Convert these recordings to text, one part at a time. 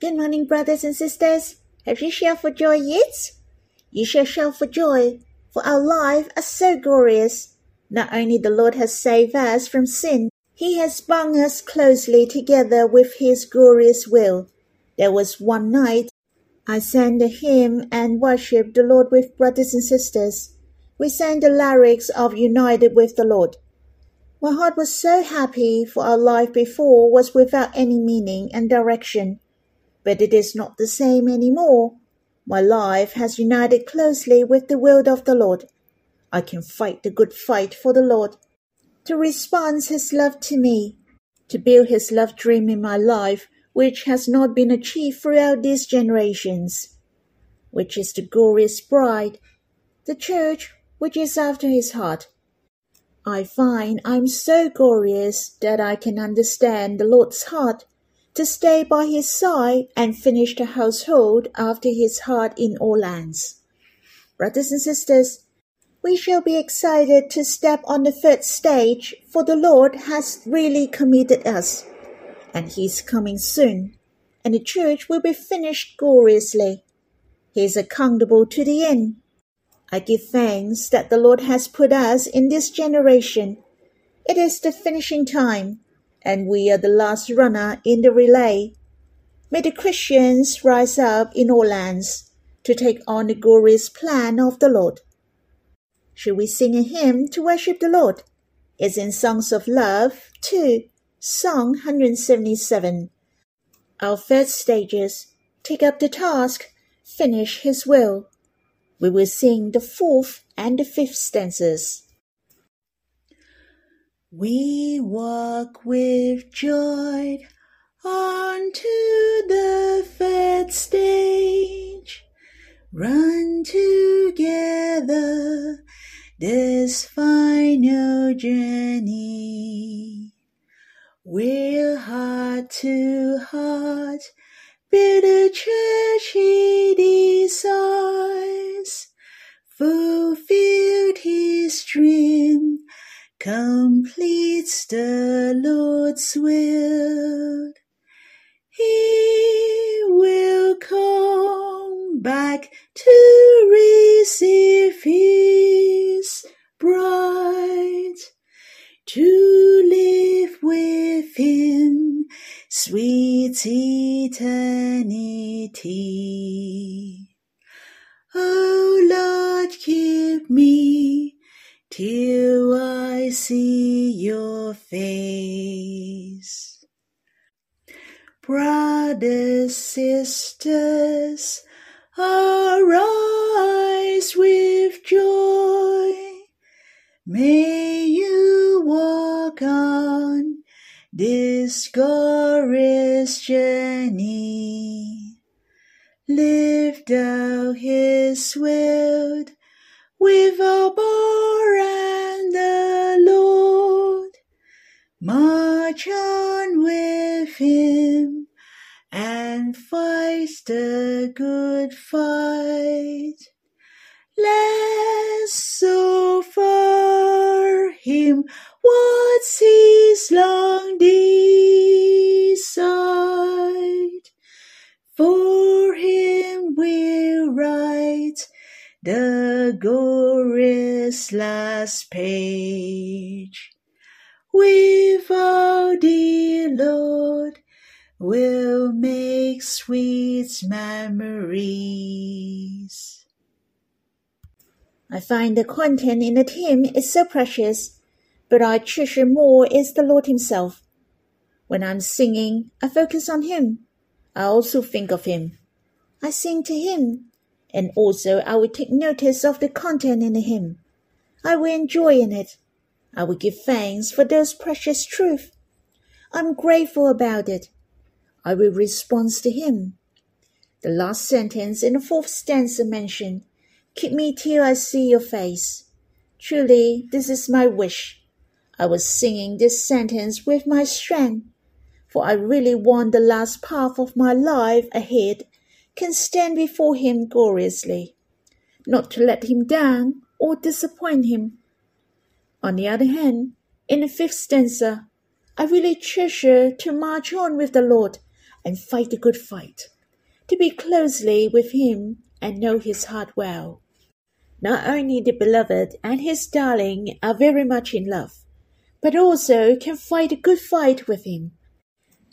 Good morning, brothers and sisters. Have you shouted for joy yet? You shall shout for joy, for our lives are so glorious. Not only the Lord has saved us from sin, He has bound us closely together with His glorious will. There was one night I sang the hymn and worshipped the Lord with brothers and sisters. We sang the lyrics of United with the Lord. My heart was so happy, for our life before was without any meaning and direction. But it is not the same any more. My life has united closely with the will of the Lord. I can fight the good fight for the Lord. To respond His love to me, to build His love dream in my life, which has not been achieved throughout these generations, which is the glorious bride, the church which is after His heart I find I'm so glorious that I can understand the Lord's heart, to stay by his side and finish the household after his heart in all lands. Brothers and sisters, we shall be excited to step on the third stage, for the Lord has really committed us, and He is coming soon, and the church will be finished gloriously. He is accountable to the end. I give thanks that the Lord has put us in this generation. It is the finishing time, and we are the last runner in the relay. May the Christians rise up in all lands to take on the glorious plan of the Lord. Should we sing a hymn to worship the Lord? It's in Songs of Love 2, Song 177. Our first stages take up the task, finish His will we will sing the fourth and the fifth stanzas. We walk with joy onto the third stage, run together this final journey. We're heart to heart Build a church he desires, fulfilled his dream, completes the Lord's will. He will come back to receive his bride, to live with him sweet eternity. See your face. Brothers, sisters, arise with joy. May you walk on this glorious journey. Lift out his will with Abba and the Lord. March on with him and fight the good fight. Let's offer him what's his long desire. For him we'll write the glorious last page. With our dear Lord, we'll make sweet memories. I find the content in the hymn is so precious, but I treasure more is the Lord Himself. When I'm singing, I focus on Him. I also think of Him. I sing to Him, and also I will take notice of the content in the hymn. I will enjoy in it. I will give thanks for those precious truths. I'm grateful about it. I will respond to Him. The last sentence in the fourth stanza mentioned Keep me till I see your face. Truly, this is my wish. I was singing this sentence with my strength, for I really want the last path of my life ahead can stand before him gloriously, not to let him down or disappoint him. On the other hand, in the fifth stanza, I really treasure to march on with the Lord and fight the good fight, to be closely with him and know his heart well. Not only the beloved and his darling are very much in love, but also can fight a good fight with him,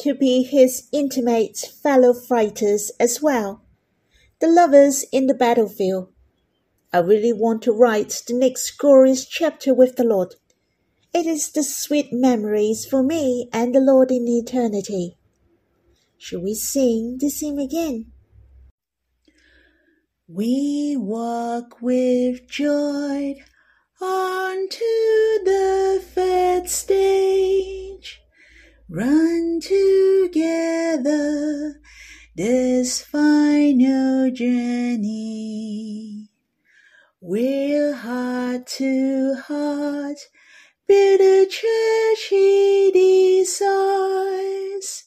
to be his intimate fellow fighters as well. The lovers in the battlefield. I really want to write the next glorious chapter with the Lord. It is the sweet memories for me and the Lord in eternity. Shall we sing this hymn again? We walk with joy onto the fed stage, run together this final journey. We're heart to heart, build a church he desires,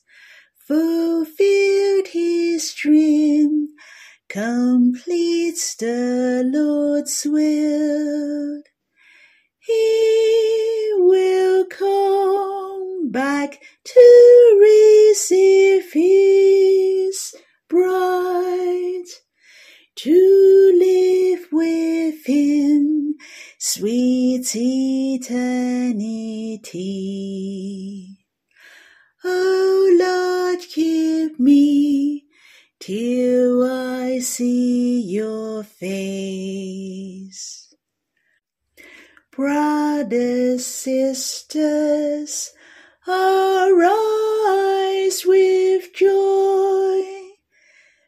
fulfilled his dream completes the Lord's will. He will come back to receive his bride, to live with him sweet eternity. Oh Lord, keep me till I see your face. Brothers, sisters, arise with joy.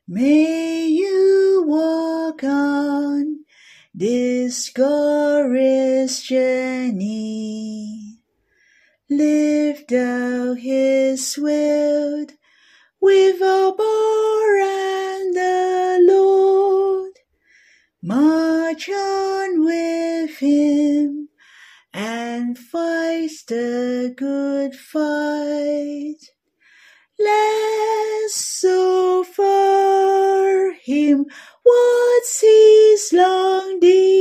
May you walk on this glorious journey. Live thou his will with Abba and the Lord. March on with him and fight the good fight. Let's offer him what's his long desire.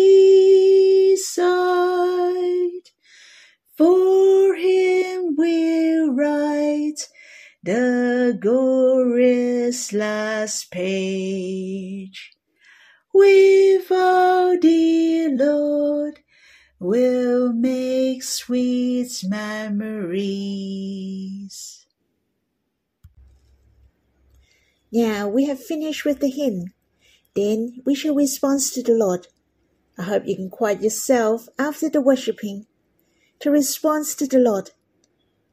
For him we'll write the glorious last page. With our dear Lord, we'll make sweet memories. Now we have finished with the hymn. Then we shall respond to the Lord. I hope you can quiet yourself after the worshipping to respond to the Lord.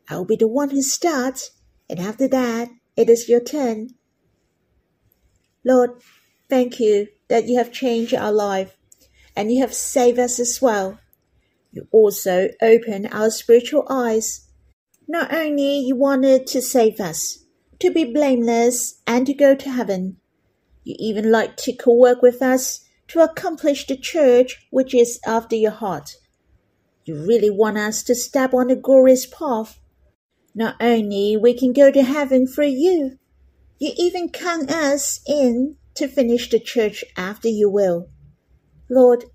I'll be the one who starts and after that, it is your turn. Lord, thank you that you have changed our life and you have saved us as well. You also opened our spiritual eyes. Not only you wanted to save us, to be blameless and to go to heaven, you even like to co-work with us to accomplish the church which is after your heart. You really want us to step on the glorious path not only we can go to heaven through you, you even count us in to finish the church after you will. Lord,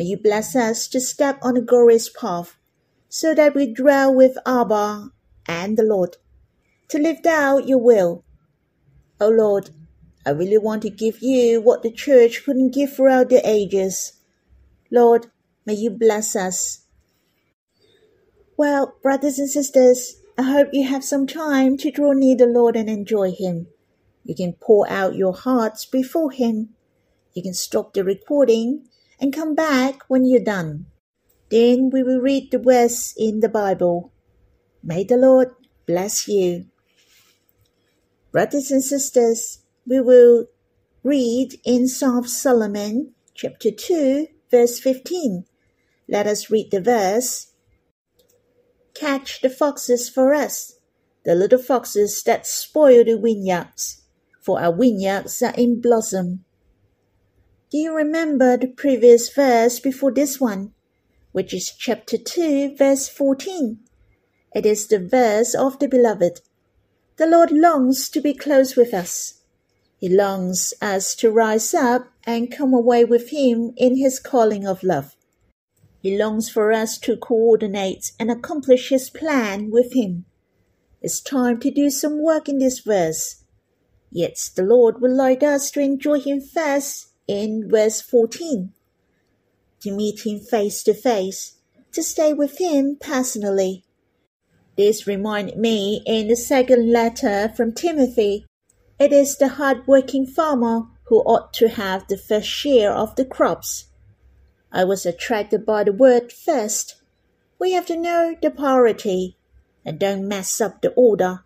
may you bless us to step on the glorious path, so that we dwell with Abba and the Lord, to live out your will. O oh Lord, I really want to give you what the church couldn't give throughout the ages. Lord, may you bless us. Well, brothers and sisters, I hope you have some time to draw near the Lord and enjoy Him. You can pour out your hearts before Him. You can stop the recording and come back when you're done. Then we will read the verse in the Bible. May the Lord bless you. Brothers and sisters, we will read in of Solomon, chapter 2, verse 15. Let us read the verse catch the foxes for us, the little foxes that spoil the vineyards, for our vineyards are in blossom. Do you remember the previous verse before this one, which is chapter 2, verse 14? It is the verse of the beloved. The Lord longs to be close with us. He longs us to rise up and come away with Him in His calling of love. He longs for us to coordinate and accomplish His plan with Him. It's time to do some work in this verse. Yet the Lord would like us to enjoy Him first in verse 14. To meet Him face to face, to stay with Him personally. This reminded me in the second letter from Timothy. It is the hard-working farmer who ought to have the first share of the crops. I was attracted by the word first. We have to know the priority and don't mess up the order.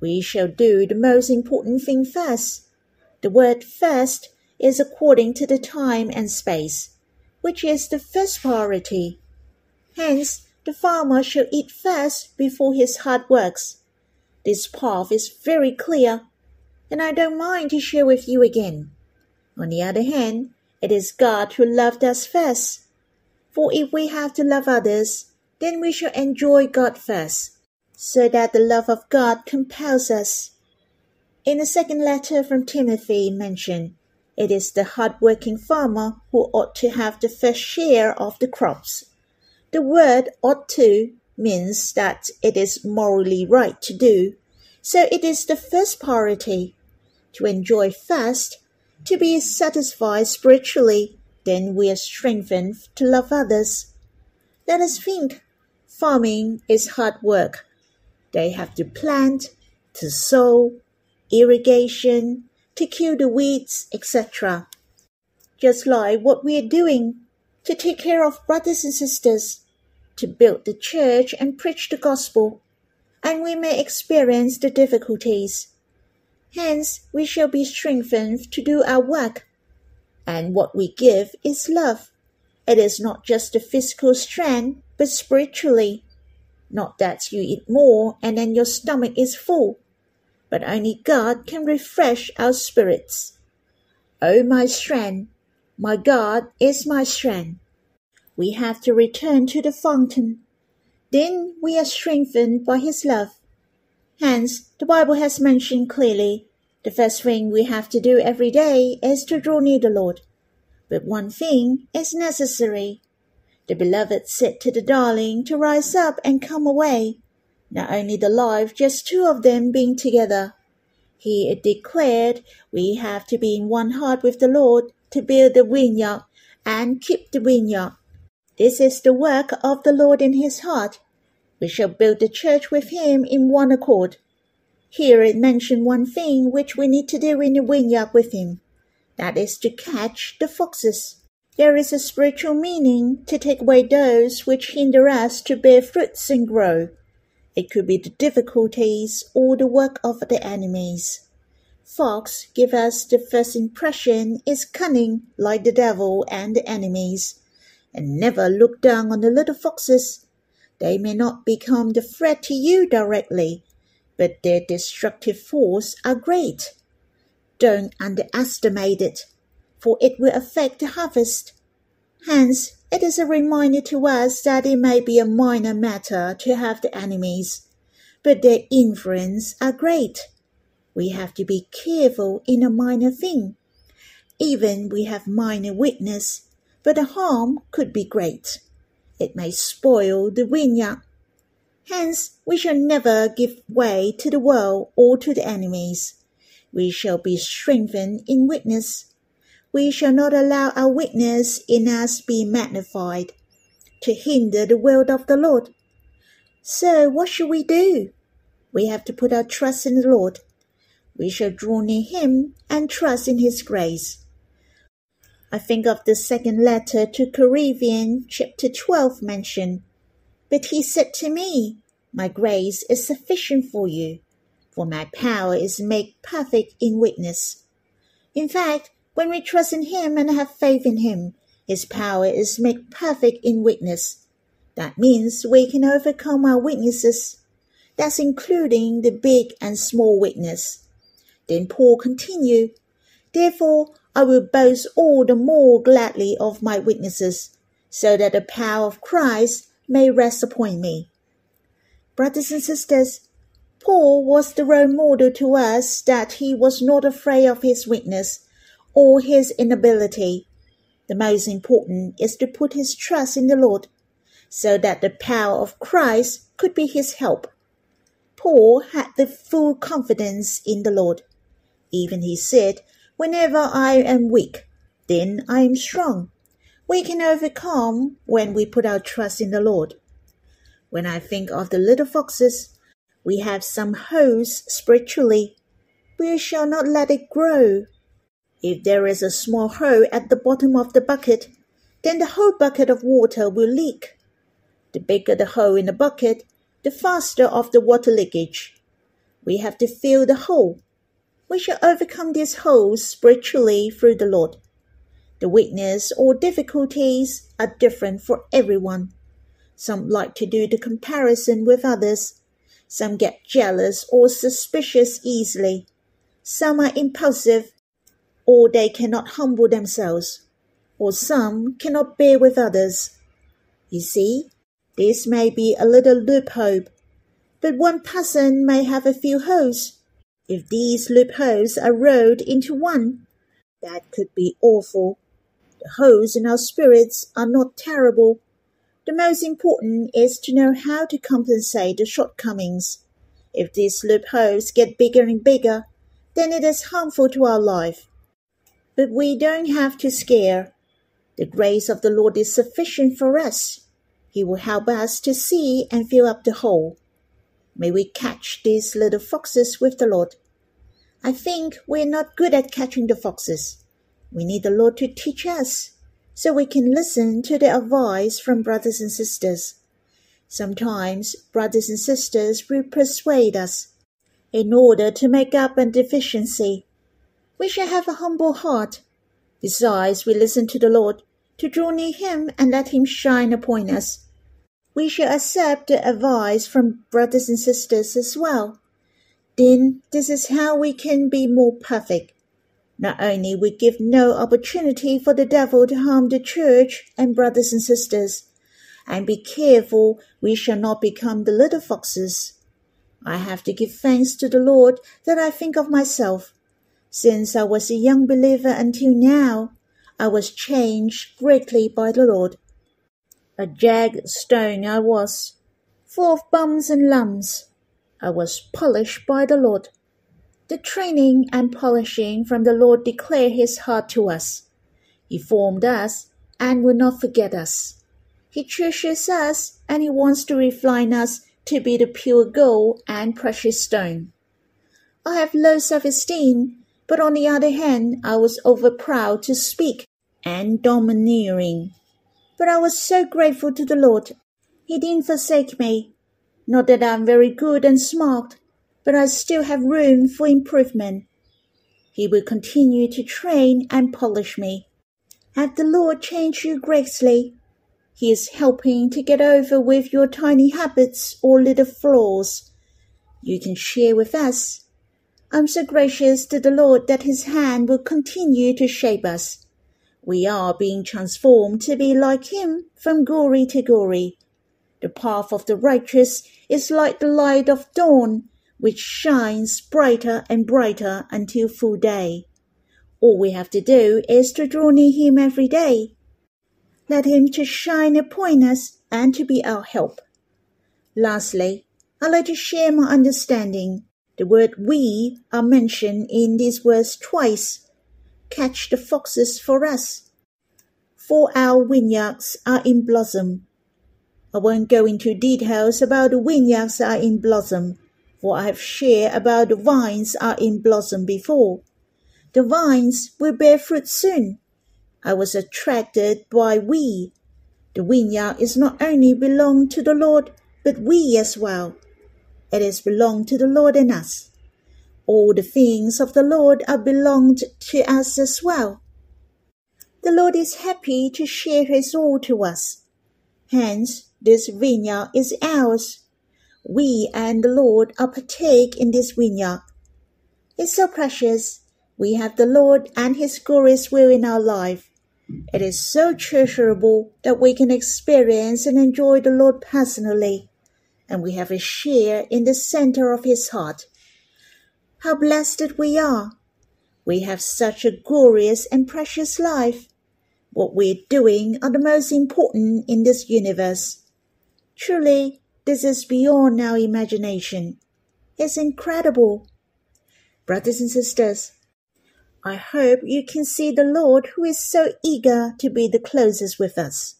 We shall do the most important thing first. The word first is according to the time and space, which is the first priority. Hence, the farmer shall eat first before his hard works. This path is very clear, and I don't mind to share with you again. On the other hand, it is God who loved us first. For if we have to love others, then we shall enjoy God first, so that the love of God compels us. In the second letter from Timothy mentioned, it is the hard-working farmer who ought to have the first share of the crops. The word ought to means that it is morally right to do, so it is the first priority. To enjoy first to be satisfied spiritually, then we are strengthened to love others. Let us think. Farming is hard work. They have to plant, to sow, irrigation, to kill the weeds, etc. Just like what we are doing to take care of brothers and sisters, to build the church and preach the gospel, and we may experience the difficulties Hence, we shall be strengthened to do our work. And what we give is love. It is not just the physical strength, but spiritually. Not that you eat more and then your stomach is full, but only God can refresh our spirits. O oh, my strength, my God is my strength. We have to return to the fountain. Then we are strengthened by His love. Hence, the Bible has mentioned clearly the first thing we have to do every day is to draw near the Lord. But one thing is necessary. The beloved said to the darling to rise up and come away. Not only the life, just two of them being together. He declared we have to be in one heart with the Lord to build the vineyard and keep the vineyard. This is the work of the Lord in his heart we shall build the church with him in one accord. Here it mentioned one thing which we need to do in the vineyard with him. That is to catch the foxes. There is a spiritual meaning to take away those which hinder us to bear fruits and grow. It could be the difficulties or the work of the enemies. Fox give us the first impression is cunning like the devil and the enemies. And never look down on the little foxes they may not become the threat to you directly, but their destructive force are great. Don't underestimate it, for it will affect the harvest. Hence, it is a reminder to us that it may be a minor matter to have the enemies, but their influence are great. We have to be careful in a minor thing. Even we have minor weakness, but the harm could be great it may spoil the vineyard. Hence, we shall never give way to the world or to the enemies. We shall be strengthened in witness. We shall not allow our weakness in us be magnified to hinder the will of the Lord. So, what shall we do? We have to put our trust in the Lord. We shall draw near Him and trust in His grace. I think of the second letter to Corinthians, chapter 12 mentioned. But he said to me, My grace is sufficient for you, for my power is made perfect in weakness. In fact, when we trust in him and have faith in him, his power is made perfect in weakness. That means we can overcome our weaknesses. That's including the big and small weakness. Then Paul continued, Therefore, I will boast all the more gladly of my weaknesses, so that the power of Christ may rest upon me. Brothers and sisters, Paul was the role model to us that he was not afraid of his weakness or his inability. The most important is to put his trust in the Lord, so that the power of Christ could be his help. Paul had the full confidence in the Lord. Even he said, Whenever I am weak, then I am strong. We can overcome when we put our trust in the Lord. When I think of the little foxes, we have some holes spiritually. We shall not let it grow. If there is a small hole at the bottom of the bucket, then the whole bucket of water will leak. The bigger the hole in the bucket, the faster of the water leakage. We have to fill the hole. We shall overcome these holes spiritually through the Lord. The weakness or difficulties are different for everyone. Some like to do the comparison with others. Some get jealous or suspicious easily. Some are impulsive, or they cannot humble themselves, or some cannot bear with others. You see, this may be a little loophole, but one person may have a few holes. If these loopholes are rolled into one, that could be awful. The holes in our spirits are not terrible. The most important is to know how to compensate the shortcomings. If these loopholes get bigger and bigger, then it is harmful to our life. But we don't have to scare. The grace of the Lord is sufficient for us. He will help us to see and fill up the hole. May we catch these little foxes with the Lord. I think we're not good at catching the foxes. We need the Lord to teach us so we can listen to the advice from brothers and sisters. Sometimes brothers and sisters will persuade us in order to make up a deficiency. We shall have a humble heart. Besides, we listen to the Lord to draw near him and let him shine upon us. We shall accept the advice from brothers and sisters as well. Then this is how we can be more perfect. Not only we give no opportunity for the devil to harm the church and brothers and sisters, and be careful we shall not become the little foxes. I have to give thanks to the Lord that I think of myself. Since I was a young believer until now, I was changed greatly by the Lord. A jagged stone I was, full of bumps and lumps. I was polished by the Lord. The training and polishing from the Lord declare his heart to us. He formed us and will not forget us. He treasures us and he wants to refine us to be the pure gold and precious stone. I have low self esteem, but on the other hand, I was over proud to speak and domineering. But I was so grateful to the Lord. He didn't forsake me. Not that I'm very good and smart, but I still have room for improvement. He will continue to train and polish me. Have the Lord changed you greatly? He is helping to get over with your tiny habits or little flaws. You can share with us. I'm so gracious to the Lord that His hand will continue to shape us. We are being transformed to be like him from glory to glory. The path of the righteous is like the light of dawn, which shines brighter and brighter until full day. All we have to do is to draw near him every day. Let him to shine upon us and to be our help. Lastly, I'd like to share my understanding. The word we are mentioned in this verse twice catch the foxes for us. For our vineyards are in blossom. I won't go into details about the vineyards are in blossom, for I have shared about the vines are in blossom before. The vines will bear fruit soon. I was attracted by we. The vineyard is not only belong to the Lord, but we as well. It is belong to the Lord and us all the things of the Lord are belonged to us as well. The Lord is happy to share his all to us. Hence, this vineyard is ours. We and the Lord are partake in this vineyard. It's so precious. We have the Lord and his glorious will in our life. It is so treasurable that we can experience and enjoy the Lord personally, and we have a share in the center of his heart. How blessed we are! We have such a glorious and precious life. What we're doing are the most important in this universe. Truly, this is beyond our imagination. It's incredible. Brothers and sisters, I hope you can see the Lord who is so eager to be the closest with us.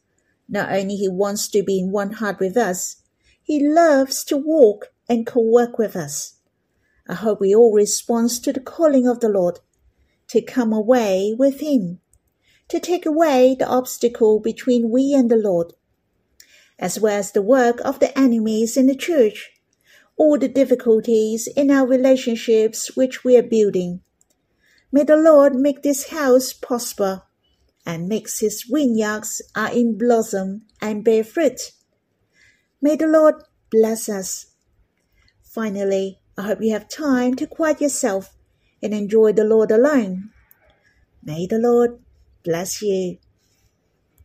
Not only he wants to be in one heart with us, he loves to walk and co-work with us. I hope we all respond to the calling of the Lord to come away with him, to take away the obstacle between we and the Lord, as well as the work of the enemies in the church, all the difficulties in our relationships which we are building May the Lord make this house prosper, and makes his vineyards are in blossom and bear fruit. May the Lord bless us. Finally, I hope you have time to quiet yourself and enjoy the Lord alone. May the Lord bless you.